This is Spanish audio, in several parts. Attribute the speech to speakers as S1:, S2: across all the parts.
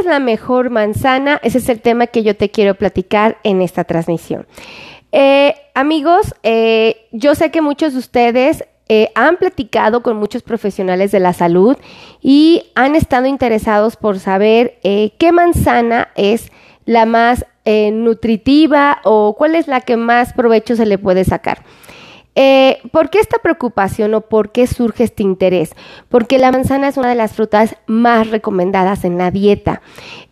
S1: es la mejor manzana? Ese es el tema que yo te quiero platicar en esta transmisión. Eh, amigos, eh, yo sé que muchos de ustedes eh, han platicado con muchos profesionales de la salud y han estado interesados por saber qué manzana es la más nutritiva o cuál es la que más provecho se le puede sacar. Eh, ¿Por qué esta preocupación o por qué surge este interés? Porque la manzana es una de las frutas más recomendadas en la dieta.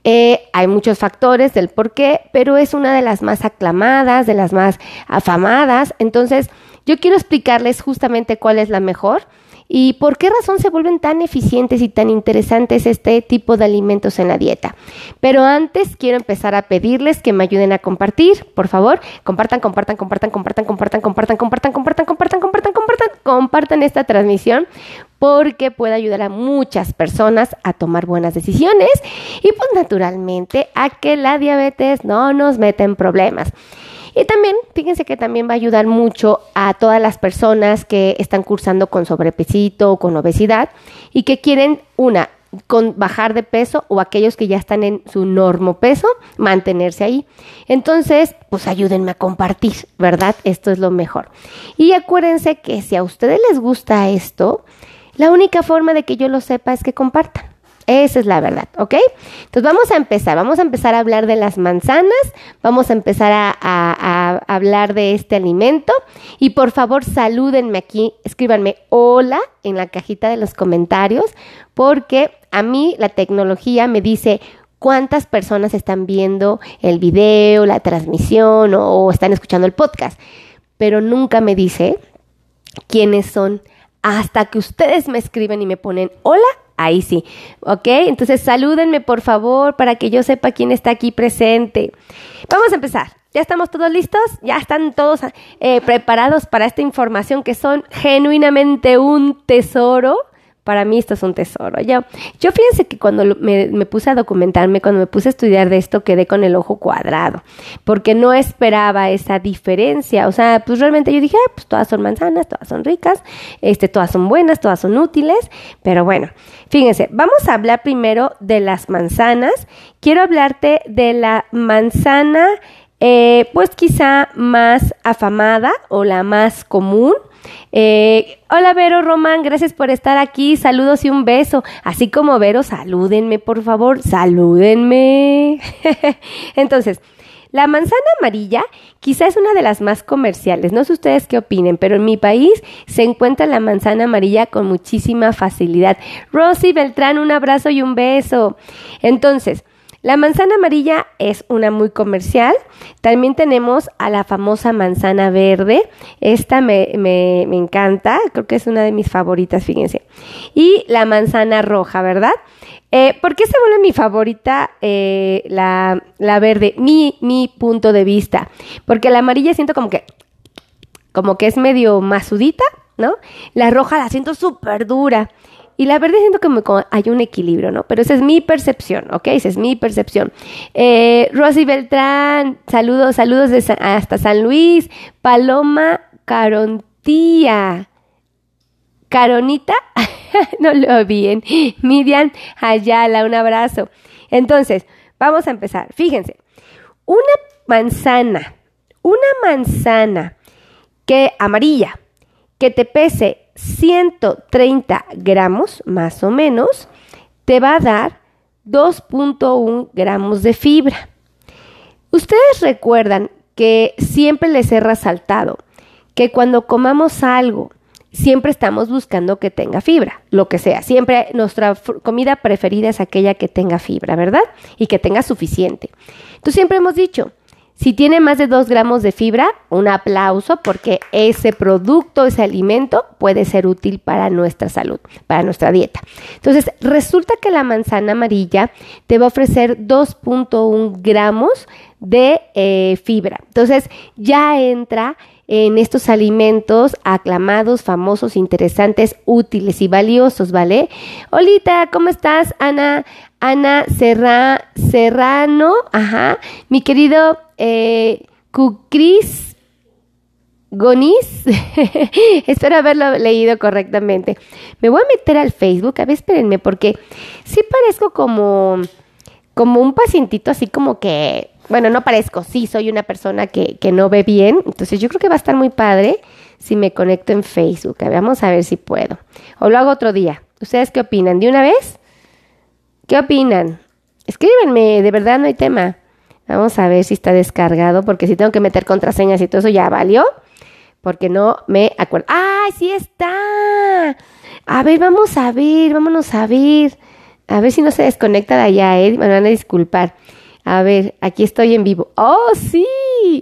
S1: Eh, hay muchos factores del por qué, pero es una de las más aclamadas, de las más afamadas. Entonces, yo quiero explicarles justamente cuál es la mejor y por qué razón se vuelven tan eficientes y tan interesantes este tipo de alimentos en la dieta. Pero antes quiero empezar a pedirles que me ayuden a compartir, por favor, compartan, compartan, compartan, compartan, compartan, compartan, compartan, compartan, compartan, compartan, compartan, compartan esta transmisión porque puede ayudar a muchas personas a tomar buenas decisiones y pues naturalmente a que la diabetes no nos meta en problemas. Y también, fíjense que también va a ayudar mucho a todas las personas que están cursando con sobrepesito o con obesidad y que quieren una con bajar de peso o aquellos que ya están en su normo peso, mantenerse ahí. Entonces, pues ayúdenme a compartir, ¿verdad? Esto es lo mejor. Y acuérdense que si a ustedes les gusta esto, la única forma de que yo lo sepa es que compartan. Esa es la verdad, ¿ok? Entonces vamos a empezar, vamos a empezar a hablar de las manzanas, vamos a empezar a, hablar de este alimento. Y por favor salúdenme aquí, escríbanme hola en la cajita de los comentarios porque a mí la tecnología me dice cuántas personas están viendo el video, la transmisión o están escuchando el podcast, pero nunca me dice quiénes son. Hasta que ustedes me escriben y me ponen hola Ahí sí. ¿Ok? Entonces salúdenme por favor para que yo sepa quién está aquí presente. Vamos a empezar. ¿Ya estamos todos listos? ¿Ya están todos eh, preparados para esta información que son genuinamente un tesoro? Para mí esto es un tesoro. Yo, yo fíjense que cuando me, puse a documentarme, cuando me puse a estudiar de esto, quedé con el ojo cuadrado, porque no esperaba esa diferencia. O sea, pues realmente yo dije, pues todas son manzanas, todas son ricas, este, todas son buenas, todas son útiles, pero bueno, fíjense, vamos a hablar primero de las manzanas. Quiero hablarte de la manzana, eh, pues quizá más afamada o la más común. Eh, hola Vero Román, gracias por estar aquí. Saludos y un beso. Así como Vero, salúdenme, por favor, salúdenme. Entonces, la manzana amarilla quizá es una de las más comerciales. No sé ustedes qué opinen, pero en mi país se encuentra la manzana amarilla con muchísima facilidad. Rosy Beltrán, un abrazo y un beso. Entonces, la manzana amarilla es una muy comercial. También tenemos a la famosa manzana verde. Esta me, me, me encanta. Creo que es una de mis favoritas, fíjense. Y la manzana roja, ¿verdad? Eh, ¿Por qué se vuelve mi favorita eh, la, la, verde? Mi, mi punto de vista. Porque la amarilla siento como que, como que es medio masudita, ¿no? La roja la siento súper dura. Y la verde siento que hay un equilibrio, ¿no? Pero esa es mi percepción, ¿ok? Esa es mi percepción. Eh, Rosy Beltrán, saludos, saludos hasta San Luis. Paloma Carontía. Caronita, no lo bien. Miriam Ayala, un abrazo. Entonces, vamos a empezar. Fíjense, una manzana, una manzana que amarilla, que te pese 130 gramos más o menos, te va a dar 2.1 gramos de fibra. Ustedes recuerdan que siempre les he resaltado que cuando comamos algo, siempre estamos buscando que tenga fibra, lo que sea. Siempre nuestra comida preferida es aquella que tenga fibra, ¿verdad? Y que tenga suficiente. Entonces siempre hemos dicho, si tiene más de 2 gramos de fibra, un aplauso porque ese producto, ese alimento puede ser útil para nuestra salud, para nuestra dieta. Entonces, resulta que la manzana amarilla te va a ofrecer 2.1 gramos de eh, fibra. Entonces, ya entra en estos alimentos aclamados, famosos, interesantes, útiles y valiosos, ¿vale? Olita, ¿cómo estás? Ana, Ana Serra, Serrano, ajá, mi querido eh, Cucris Gonis, espero haberlo leído correctamente. Me voy a meter al Facebook, a ver, espérenme, porque sí parezco como como un pacientito así como que, bueno, no parezco, sí, soy una persona que, que no ve bien, entonces yo creo que va a estar muy padre si me conecto en Facebook. Vamos a ver si puedo. O lo hago otro día. ¿Ustedes qué opinan? ¿De una vez? ¿Qué opinan? Escríbenme, de verdad no hay tema. Vamos a ver si está descargado, porque si tengo que meter contraseñas y todo eso ya valió, porque no me acuerdo. ¡Ay, sí está! A ver, vamos a ver, vámonos a ver. A ver si no se desconecta de allá, ¿eh? Me van a disculpar. A ver, aquí estoy en vivo. ¡Oh, sí!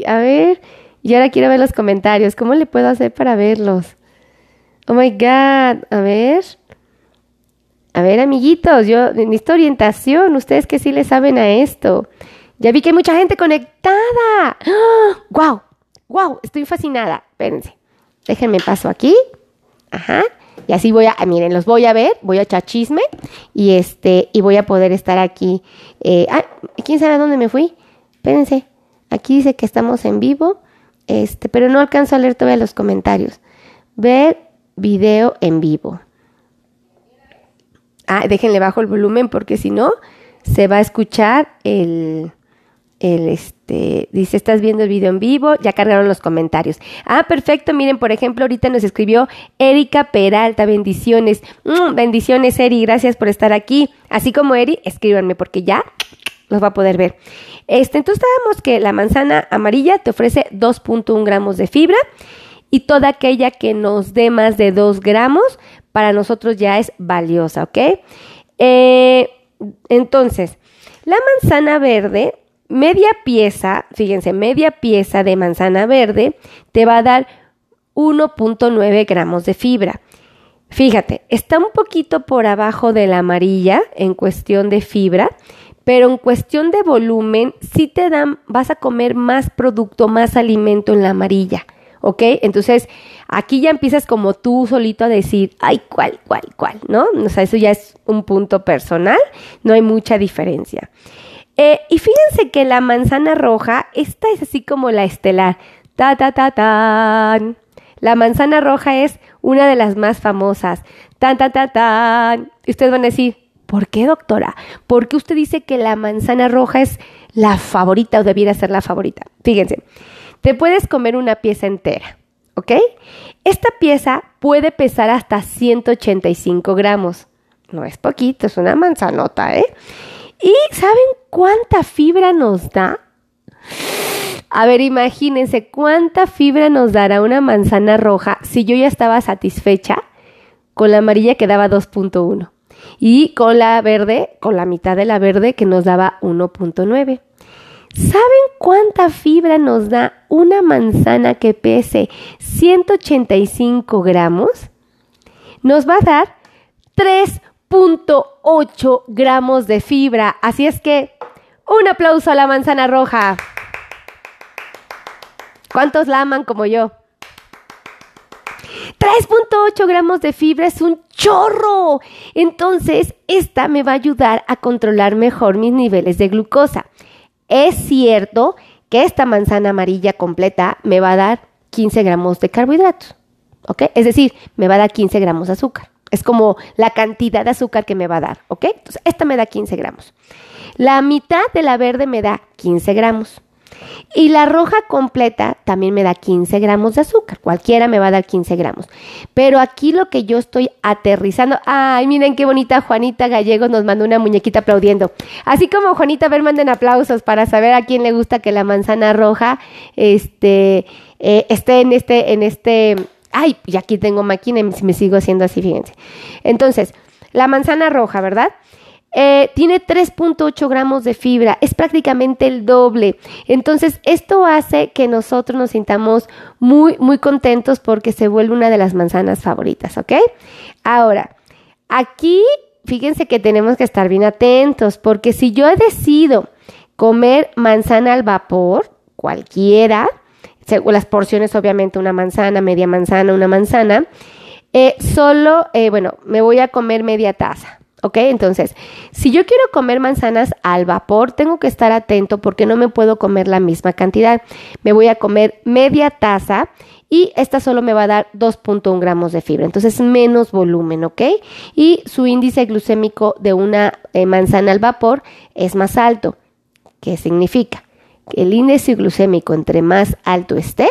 S1: A ver, y ahora quiero ver los comentarios. ¿Cómo le puedo hacer para verlos? Oh my God. A ver. A ver, amiguitos, yo necesito orientación. Ustedes que sí le saben a esto. Ya vi que hay mucha gente conectada. ¡Wow! ¡Wow! Estoy fascinada. Espérense. Déjenme paso aquí. Ajá. Y así voy a, miren, los voy a ver, voy a echar chisme y este, y voy a poder estar aquí. Eh, ¿quién sabe a dónde me fui? Espérense, aquí dice que estamos en vivo, este, pero no alcanzo a leer todavía los comentarios. Ver video en vivo. Ah, déjenle bajo el volumen porque si no, se va a escuchar el, el este, dice, estás viendo el video en vivo, ya cargaron los comentarios. Ah, perfecto, miren, por ejemplo, ahorita nos escribió Erika Peralta, bendiciones. Mm, bendiciones, Eri, gracias por estar aquí. Así como Eri, escríbanme porque ya los va a poder ver. Este, entonces sabemos que la manzana amarilla te ofrece 2.1 gramos de fibra y toda aquella que nos dé más de 2 gramos para nosotros ya es valiosa, ¿ok? Eh, entonces, la manzana verde media pieza, fíjense, media pieza de manzana verde te va a dar 1.9 gramos de fibra. Fíjate, está un poquito por abajo de la amarilla en cuestión de fibra, pero en cuestión de volumen sí te dan, vas a comer más producto, más alimento en la amarilla, ¿ok? Entonces, aquí ya empiezas como tú solito a decir, ay, cuál, cuál, cuál, ¿no? O sea, eso ya es un punto personal, no hay mucha diferencia. Eh, y fíjense que la manzana roja, esta es así como la estelar. Ta, ta, ta, tan. La manzana roja es una de las más famosas. Tan, tan, tan, tan. Y ustedes van a decir, ¿por qué, doctora? Porque usted dice que la manzana roja es la favorita o debiera ser la favorita. Fíjense, te puedes comer una pieza entera, ¿ok? Esta pieza puede pesar hasta 185 gramos. No es poquito, es una manzanota, ¿eh? ¿Y saben cuánta fibra nos da? A ver, imagínense cuánta fibra nos dará una manzana roja si yo ya estaba satisfecha con la amarilla que daba 2.1 y con la verde, con la mitad de la verde que nos daba 1.9. ¿Saben cuánta fibra nos da una manzana que pese 185 gramos? Nos va a dar 3 0.8 gramos de fibra. Así es que un aplauso a la manzana roja. ¿Cuántos la aman como yo? 3.8 gramos de fibra es un chorro. Entonces, esta me va a ayudar a controlar mejor mis niveles de glucosa. Es cierto que esta manzana amarilla completa me va a dar 15 gramos de carbohidratos. ¿Ok? Es decir, me va a dar 15 gramos de azúcar. Es como la cantidad de azúcar que me va a dar, ¿ok? Entonces, esta me da 15 gramos. La mitad de la verde me da 15 gramos. Y la roja completa también me da 15 gramos de azúcar. Cualquiera me va a dar 15 gramos. Pero aquí lo que yo estoy aterrizando. Ay, miren qué bonita Juanita Gallegos nos mandó una muñequita aplaudiendo. Así como Juanita, a ver, manden aplausos para saber a quién le gusta que la manzana roja este, eh, esté en este, en este ay, y aquí tengo máquina y me sigo haciendo así, fíjense. Entonces, la manzana roja, ¿verdad? Eh, tiene 3.8 gramos de fibra, es prácticamente el doble. Entonces, esto hace que nosotros nos sintamos muy, muy contentos porque se vuelve una de las manzanas favoritas, ¿ok? Ahora, aquí, fíjense que tenemos que estar bien atentos porque si yo decido comer manzana al vapor, cualquiera, las porciones obviamente una manzana, media manzana, una manzana, eh, solo, eh, bueno, me voy a comer media taza. ¿Ok? Entonces, si yo quiero comer manzanas al vapor, tengo que estar atento porque no me puedo comer la misma cantidad. Me voy a comer media taza y esta solo me va a dar 2.1 gramos de fibra, entonces menos volumen, ¿ok? Y su índice glucémico de una eh, manzana al vapor es más alto. ¿Qué significa? El índice glucémico entre más alto esté,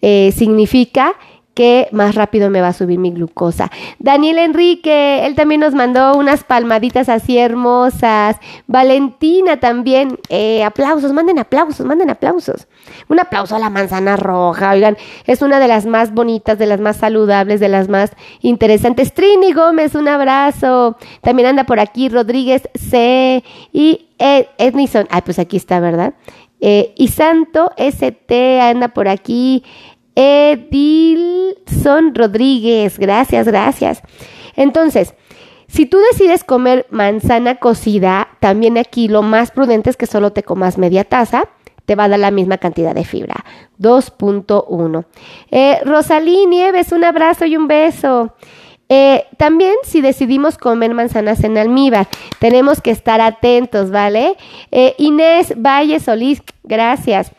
S1: eh, significa que más rápido me va a subir mi glucosa. Daniel Enrique, él también nos mandó unas palmaditas así hermosas. Valentina también, eh, aplausos, manden aplausos, manden aplausos. Un aplauso a la manzana roja, oigan, es una de las más bonitas, de las más saludables, de las más interesantes. Trini Gómez, un abrazo. También anda por aquí Rodríguez C. Y Ed, Ednison, ay, pues aquí está, ¿verdad? Eh, y Santo ST anda por aquí. Edilson Rodríguez, gracias, gracias. Entonces, si tú decides comer manzana cocida, también aquí lo más prudente es que solo te comas media taza, te va a dar la misma cantidad de fibra, 2.1. Eh, Rosalí Nieves, un abrazo y un beso. Eh, también si decidimos comer manzanas en almíbar, tenemos que estar atentos, ¿vale? Eh, Inés Valle Solís, gracias.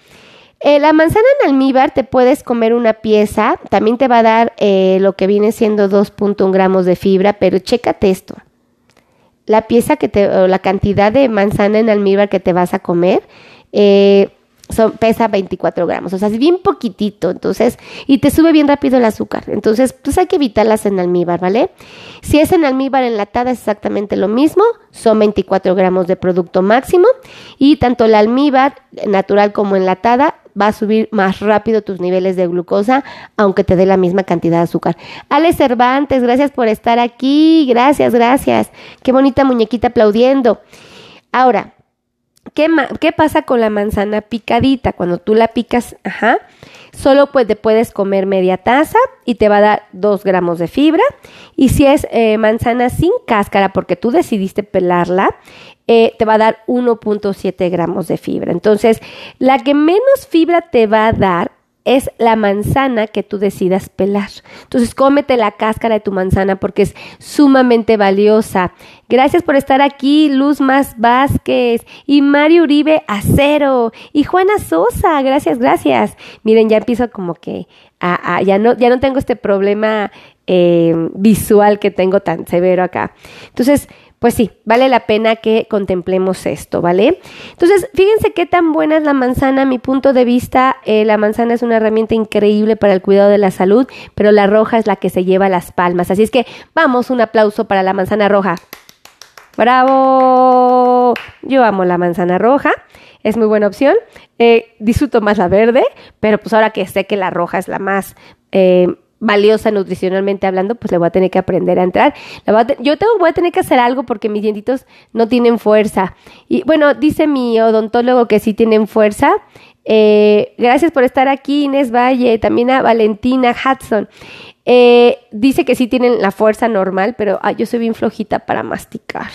S1: Eh, la manzana en almíbar te puedes comer una pieza, también te va a dar lo que viene siendo 2.1 gramos de fibra, pero chécate esto. La pieza que te, o la cantidad de manzana en almíbar que te vas a comer, pesa 24 gramos, o sea, es bien poquitito, entonces, y te sube bien rápido el azúcar. Entonces, pues hay que evitarlas en almíbar, ¿vale? Si es en almíbar enlatada es exactamente lo mismo, son 24 gramos de producto máximo, y tanto la almíbar natural como enlatada va a subir más rápido tus niveles de glucosa, aunque te dé la misma cantidad de azúcar. Ale Cervantes, gracias por estar aquí, gracias, gracias. Qué bonita muñequita aplaudiendo. Ahora, ¿qué, pasa con la manzana picadita? Cuando tú la picas, ajá, solo pues te puedes comer media taza y te va a dar 2 gramos de fibra. Y si es eh, manzana sin cáscara, porque tú decidiste pelarla, eh, te va a dar 1.7 gramos de fibra. Entonces, la que menos fibra te va a dar es la manzana que tú decidas pelar. Entonces, cómete la cáscara de tu manzana porque es sumamente valiosa. Gracias por estar aquí, Luz Más Vázquez y Mario Uribe Acero y Juana Sosa. Gracias, gracias. Miren, ya empiezo como que ya, no, ya no tengo este problema eh, visual que tengo tan severo acá. Entonces, pues sí, vale la pena que contemplemos esto, ¿vale? Entonces, fíjense qué tan buena es la manzana. A mi punto de vista, eh, la manzana es una herramienta increíble para el cuidado de la salud, pero la roja es la que se lleva las palmas. Así es que vamos, un aplauso para la manzana roja. ¡Bravo! Yo amo la manzana roja, es muy buena opción. Eh, disfruto más la verde, pero pues ahora que sé que la roja es la más eh, valiosa nutricionalmente hablando, pues le voy a tener que aprender a entrar. yo tengo, voy a tener que hacer algo porque mis dientitos no tienen fuerza. Y bueno, dice mi odontólogo que sí tienen fuerza. Eh, gracias por estar aquí, Inés Valle, también a Valentina Hudson. Eh, dice que sí tienen la fuerza normal, pero yo soy bien flojita para masticar.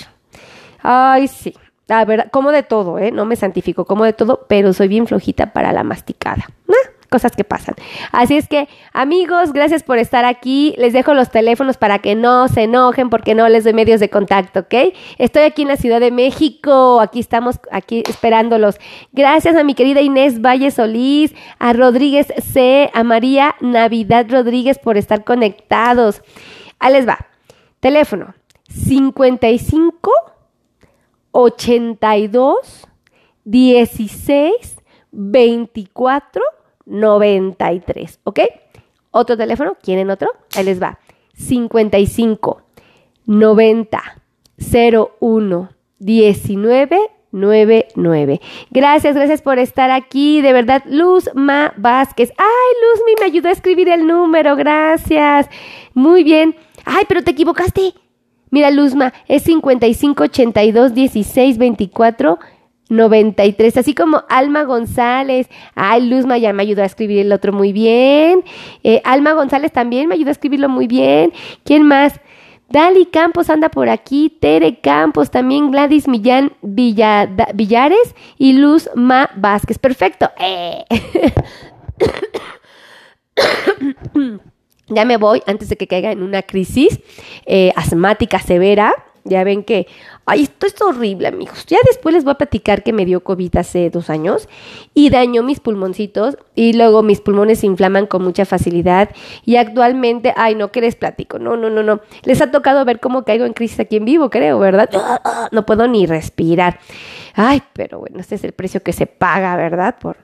S1: Ay, sí. La verdad, como de todo, ¿eh? No me santifico, como de todo, pero soy bien flojita para la masticada cosas que pasan. Así es que, amigos, gracias por estar aquí. Les dejo los teléfonos para que no se enojen porque no les doy medios de contacto, ¿ok? Estoy aquí en la Ciudad de México. Aquí estamos, aquí esperándolos. Gracias a mi querida Inés Valle Solís, a Rodríguez C, a María Navidad Rodríguez por estar conectados. Ahí les va. Teléfono 55 82 16 24 93, ¿ok? Otro teléfono, ¿quieren otro? Ahí les va. 55 90 01 19 99. Gracias, gracias por estar aquí. De verdad, Luz Ma Vázquez. Ay, Luz me ayudó a escribir el número. Gracias. Muy bien. Ay, pero te equivocaste. Mira, Luzma, es 55 82 16 24 93, así como Alma González. Ay, Luzma ya me ayudó a escribir el otro muy bien. Eh, Alma González también me ayudó a escribirlo muy bien. ¿Quién más? Dali Campos anda por aquí, Tere Campos, también Gladys Millán Villares y Luz Ma Vázquez. Perfecto. Eh. ya me voy antes de que caiga en una crisis eh, asmática severa Ya ven que, ay, esto es horrible, amigos. Ya después les voy a platicar que me dio COVID hace dos años y dañó mis pulmoncitos y luego mis pulmones se inflaman con mucha facilidad y actualmente, ay, no, que les platico, no, no, no, no. Les ha tocado ver cómo caigo en crisis aquí en vivo, creo, ¿verdad? No puedo ni respirar. Ay, pero bueno, este es el precio que se paga, ¿verdad? Por,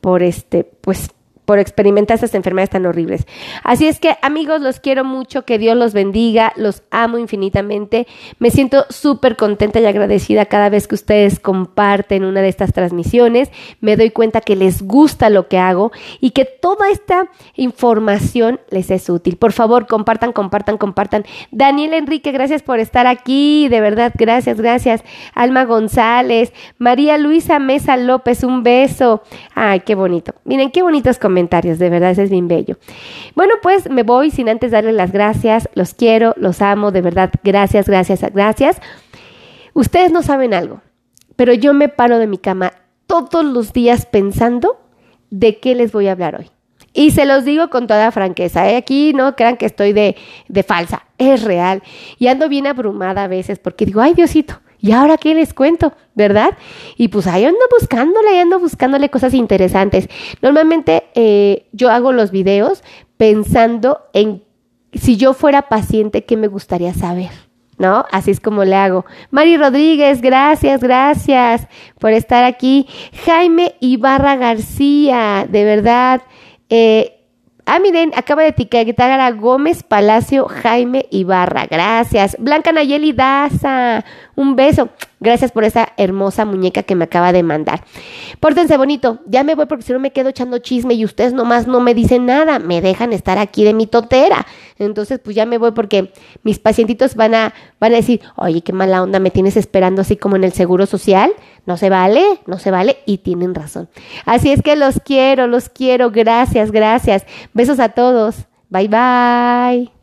S1: por este, pues por experimentar estas enfermedades tan horribles. Así es que amigos, los quiero mucho, que Dios los bendiga, los amo infinitamente. Me siento súper contenta y agradecida cada vez que ustedes comparten una de estas transmisiones. Me doy cuenta que les gusta lo que hago y que toda esta información les es útil. Por favor, compartan, compartan, compartan. Daniel Enrique, gracias por estar aquí, de verdad, gracias, gracias. Alma González, María Luisa Mesa López, un beso. Ay, qué bonito. Miren, qué bonitos comentarios comentarios, de verdad, es bien bello. Bueno, pues me voy sin antes darles las gracias, los quiero, los amo, de verdad, gracias, gracias, gracias. Ustedes no saben algo, pero yo me paro de mi cama todos los días pensando de qué les voy a hablar hoy. Y se los digo con toda franqueza, ¿eh? aquí no crean que estoy de, de falsa, es real. Y ando bien abrumada a veces porque digo, ay Diosito, ¿Y ahora qué les cuento? ¿Verdad? Y pues ahí ando buscándole, ahí ando buscándole cosas interesantes. Normalmente eh, yo hago los videos pensando en si yo fuera paciente, ¿qué me gustaría saber? ¿No? Así es como le hago. Mari Rodríguez, gracias, gracias por estar aquí. Jaime Ibarra García, de verdad. Eh, Ah, miren, acaba de etiquetar a Gómez Palacio Jaime Ibarra. Gracias. Blanca Nayeli Daza. Un beso. Gracias por esa hermosa muñeca que me acaba de mandar. Pórtense bonito. Ya me voy porque si no me quedo echando chisme y ustedes nomás no me dicen nada. Me dejan estar aquí de mi totera. Entonces, pues ya me voy porque mis pacientitos van a, van a decir, oye, qué mala onda, me tienes esperando así como en el seguro social. No se vale, no se vale. Y tienen razón. Así es que los quiero, los quiero. Gracias, gracias. Besos a todos. Bye, bye.